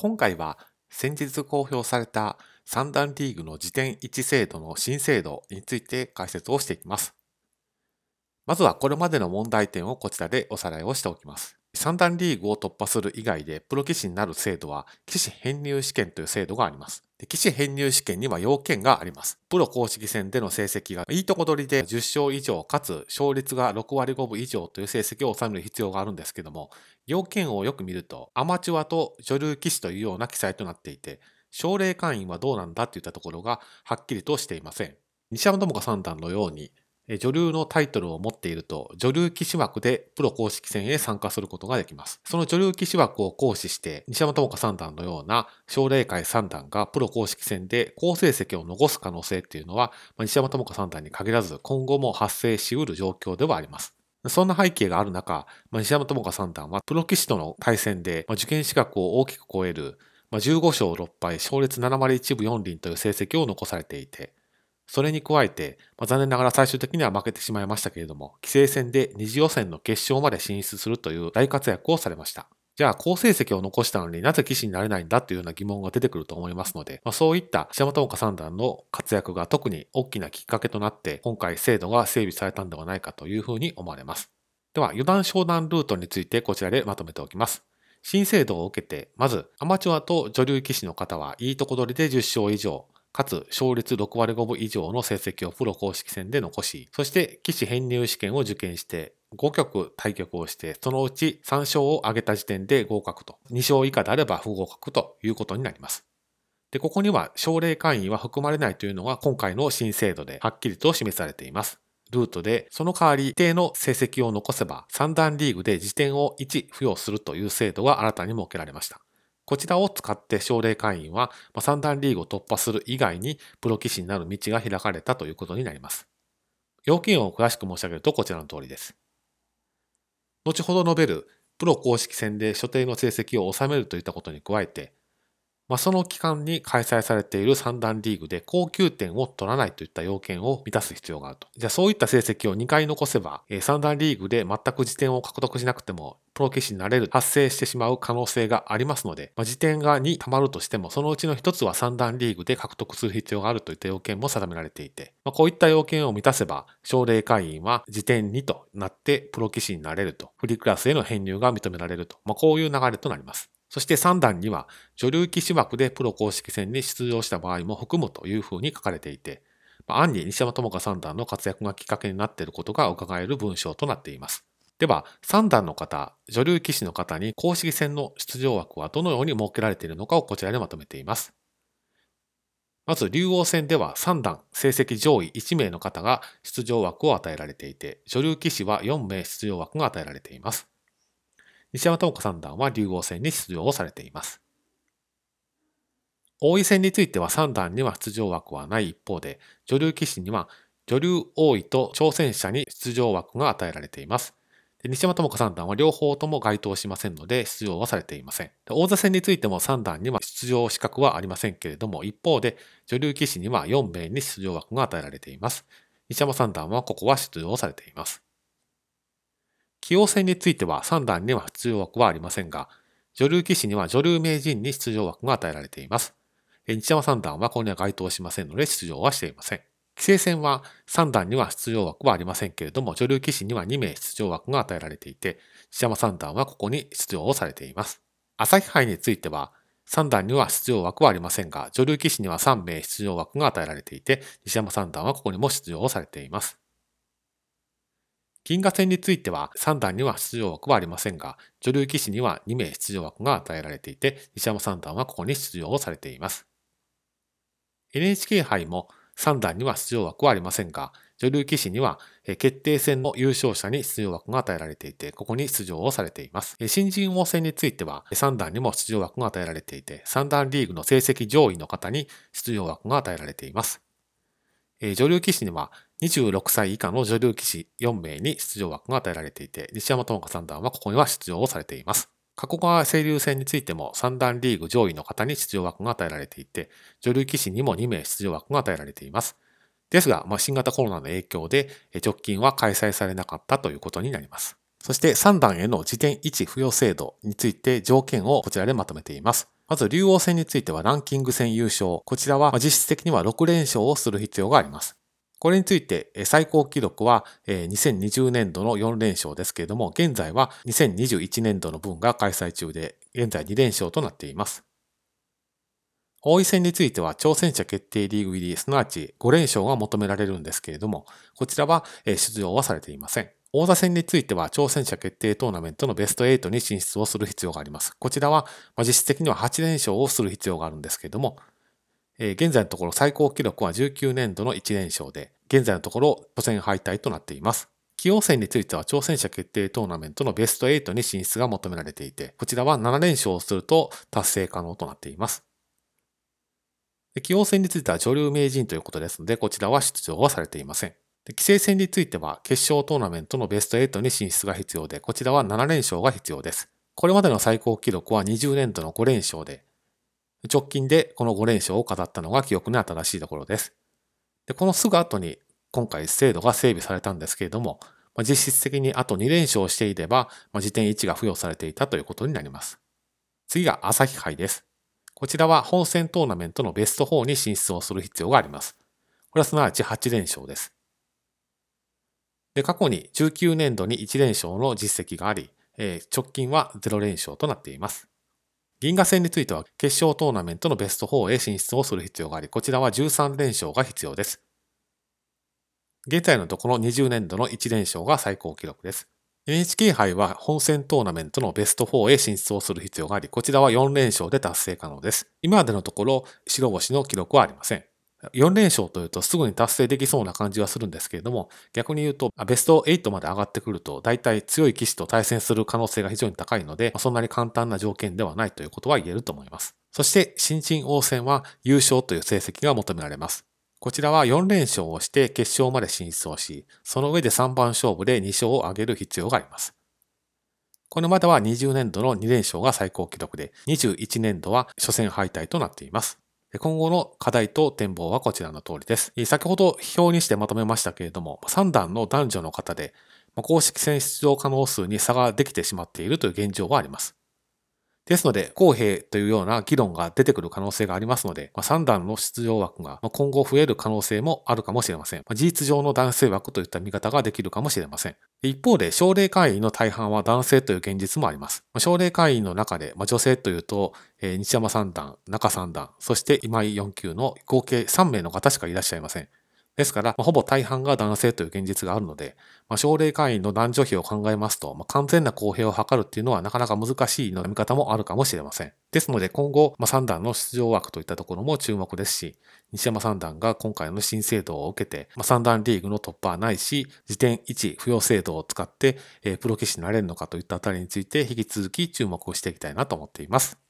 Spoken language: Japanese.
今回は先日公表された三段リーグの辞典1制度の新制度について解説をしていきます。まずはこれまでの問題点をこちらでおさらいをしておきます。三段リーグを突破する以外でプロ棋士になる制度は棋士編入試験という制度があります。で棋士編入試験には要件があります。プロ公式戦での成績がいいとこ取りで10勝以上かつ勝率が6割5分以上という成績を収める必要があるんですけども要件をよく見るとアマチュアと女流棋士というような記載となっていて奨励会員はどうなんだといったところがはっきりとしていません。西山智子三段のように女流のタイトルを持っていると、女流騎士枠でプロ公式戦へ参加することができます。その女流騎士枠を行使して、西山智香三段のような奨励会三段がプロ公式戦で好成績を残す可能性っていうのは、西山智香三段に限らず今後も発生しうる状況ではあります。そんな背景がある中、西山智香三段はプロ棋士との対戦で受験資格を大きく超える15勝6敗、勝率7割1分4厘という成績を残されていて、それに加えて、残念ながら最終的には負けてしまいましたけれども、棋聖戦で二次予選の決勝まで進出するという大活躍をされました。じゃあ、好成績を残したのになぜ棋士になれないんだというような疑問が出てくると思いますので、まあ、そういった石山智三段の活躍が特に大きなきっかけとなって、今回制度が整備されたんではないかというふうに思われます。では、余談商談ルートについてこちらでまとめておきます。新制度を受けて、まず、アマチュアと女流棋士の方はいいとこ取りで10勝以上、かつ勝率6割5分以上の成績をプロ公式戦で残し、そして棋士編入試験を受験して、5局対局をして、そのうち3勝を挙げた時点で合格と、2勝以下であれば不合格ということになります。で、ここには奨励会員は含まれないというのが今回の新制度ではっきりと示されています。ルートで、その代わり一定の成績を残せば、三段リーグで辞典を1付与するという制度が新たに設けられました。こちらを使って奨励会員は三段リーグを突破する以外にプロ棋士になる道が開かれたということになります。要件を詳しく申し上げるとこちらの通りです。後ほど述べるプロ公式戦で所定の成績を収めるといったことに加えて、まあ、その期間に開催されている三段リーグで高級点を取らないといった要件を満たす必要があると。じゃあそういった成績を2回残せば、三段リーグで全く辞点を獲得しなくても、プロ棋士になれる、発生してしまう可能性がありますので、まあ、辞点が2溜まるとしても、そのうちの1つは三段リーグで獲得する必要があるといった要件も定められていて、まあ、こういった要件を満たせば、奨励会員は辞点2となってプロ棋士になれると、フリークラスへの編入が認められると、まあ、こういう流れとなります。そして3段には女流棋士枠でプロ公式戦に出場した場合も含むというふうに書かれていて、暗に西山智香三段の活躍がきっかけになっていることが伺える文章となっています。では、3段の方、女流棋士の方に公式戦の出場枠はどのように設けられているのかをこちらでまとめています。まず、竜王戦では3段成績上位1名の方が出場枠を与えられていて、女流棋士は4名出場枠が与えられています。西山智子三段は竜王戦に出場をされています。王位戦については三段には出場枠はない一方で、女流棋士には女流王位と挑戦者に出場枠が与えられています。西山智子三段は両方とも該当しませんので出場はされていません。王座戦についても三段には出場資格はありませんけれども、一方で女流棋士には4名に出場枠が与えられています。西山三段はここは出場されています。棋王戦については3段には出場枠はありませんが、女流棋士には女流名人に出場枠が与えられています。日山三段はここには該当しませんので出場はしていません。棋聖戦は3段には出場枠はありませんけれども、女流棋士には2名出場枠が与えられていて、日山三段はここに出場をされています。朝日杯については、3段には出場枠はありませんが、女流棋士には3名出場枠が与えられていて、西山三段はここにも出場をされています。銀河戦については3段には出場枠はありませんが、女流棋士には2名出場枠が与えられていて、西山三段はここに出場をされています。NHK 杯も3段には出場枠はありませんが、女流棋士には決定戦の優勝者に出場枠が与えられていて、ここに出場をされています。新人王戦については3段にも出場枠が与えられていて、3段リーグの成績上位の方に出場枠が与えられています。女流棋士には26歳以下の女流棋士4名に出場枠が与えられていて、西山智香三段はここには出場をされています。加古川清流戦についても三段リーグ上位の方に出場枠が与えられていて、女流棋士にも2名出場枠が与えられています。ですが、まあ、新型コロナの影響で直近は開催されなかったということになります。そして3段への時点1付与制度について条件をこちらでまとめています。まず、竜王戦についてはランキング戦優勝。こちらは実質的には6連勝をする必要があります。これについて最高記録は2020年度の4連勝ですけれども、現在は2021年度の分が開催中で、現在2連勝となっています。王位戦については挑戦者決定リーグ入り、すなわち5連勝が求められるんですけれども、こちらは出場はされていません。王座戦については挑戦者決定トーナメントのベスト8に進出をする必要があります。こちらは実質的には8連勝をする必要があるんですけれども、え現在のところ最高記録は19年度の1連勝で、現在のところ初戦敗退となっています。棋王戦については挑戦者決定トーナメントのベスト8に進出が求められていて、こちらは7連勝をすると達成可能となっています。棋王戦については女流名人ということですので、こちらは出場はされていません。規制戦については決勝トーナメントのベスト8に進出が必要で、こちらは7連勝が必要です。これまでの最高記録は20年度の5連勝で、直近でこの5連勝を飾ったのが記憶に新しいところです。でこのすぐ後に今回制度が整備されたんですけれどもま、実質的にあと2連勝していれば、時点1が付与されていたということになります。次が朝日杯です。こちらは本戦トーナメントのベスト4に進出をする必要があります。これはすなわち8連勝です。で、過去に19年度に1連勝の実績があり、えー、直近は0連勝となっています。銀河戦については決勝トーナメントのベスト4へ進出をする必要があり、こちらは13連勝が必要です。現在のところ20年度の1連勝が最高記録です。NHK 杯は本戦トーナメントのベスト4へ進出をする必要があり、こちらは4連勝で達成可能です。今までのところ白星の記録はありません。4連勝というとすぐに達成できそうな感じはするんですけれども、逆に言うと、ベスト8まで上がってくると、大体強い騎士と対戦する可能性が非常に高いので、そんなに簡単な条件ではないということは言えると思います。そして、新人王戦は優勝という成績が求められます。こちらは4連勝をして決勝まで進出をし、その上で3番勝負で2勝を挙げる必要があります。これまでは20年度の2連勝が最高記録で、21年度は初戦敗退となっています。今後の課題と展望はこちらの通りです。先ほど表にしてまとめましたけれども、3段の男女の方で、公式戦出場可能数に差ができてしまっているという現状はあります。ですので、公平というような議論が出てくる可能性がありますので、3段の出場枠が今後増える可能性もあるかもしれません。事実上の男性枠といった見方ができるかもしれません。一方で、奨励会員の大半は男性という現実もあります。奨励会員の中で、女性というと、日山三段、中三段、そして今井4級の合計3名の方しかいらっしゃいません。ですから、まあ、ほぼ大半が男性という現実があるので、まあ、奨励会員の男女比を考えますと、まあ、完全な公平を図るっていうのはなかなか難しいの見方もあるかもしれません。ですので今後、まあ、3段の出場枠といったところも注目ですし、西山三段が今回の新制度を受けて、まあ、3段リーグの突破はないし、時点1付与制度を使って、えー、プロ棋士になれるのかといったあたりについて引き続き注目をしていきたいなと思っています。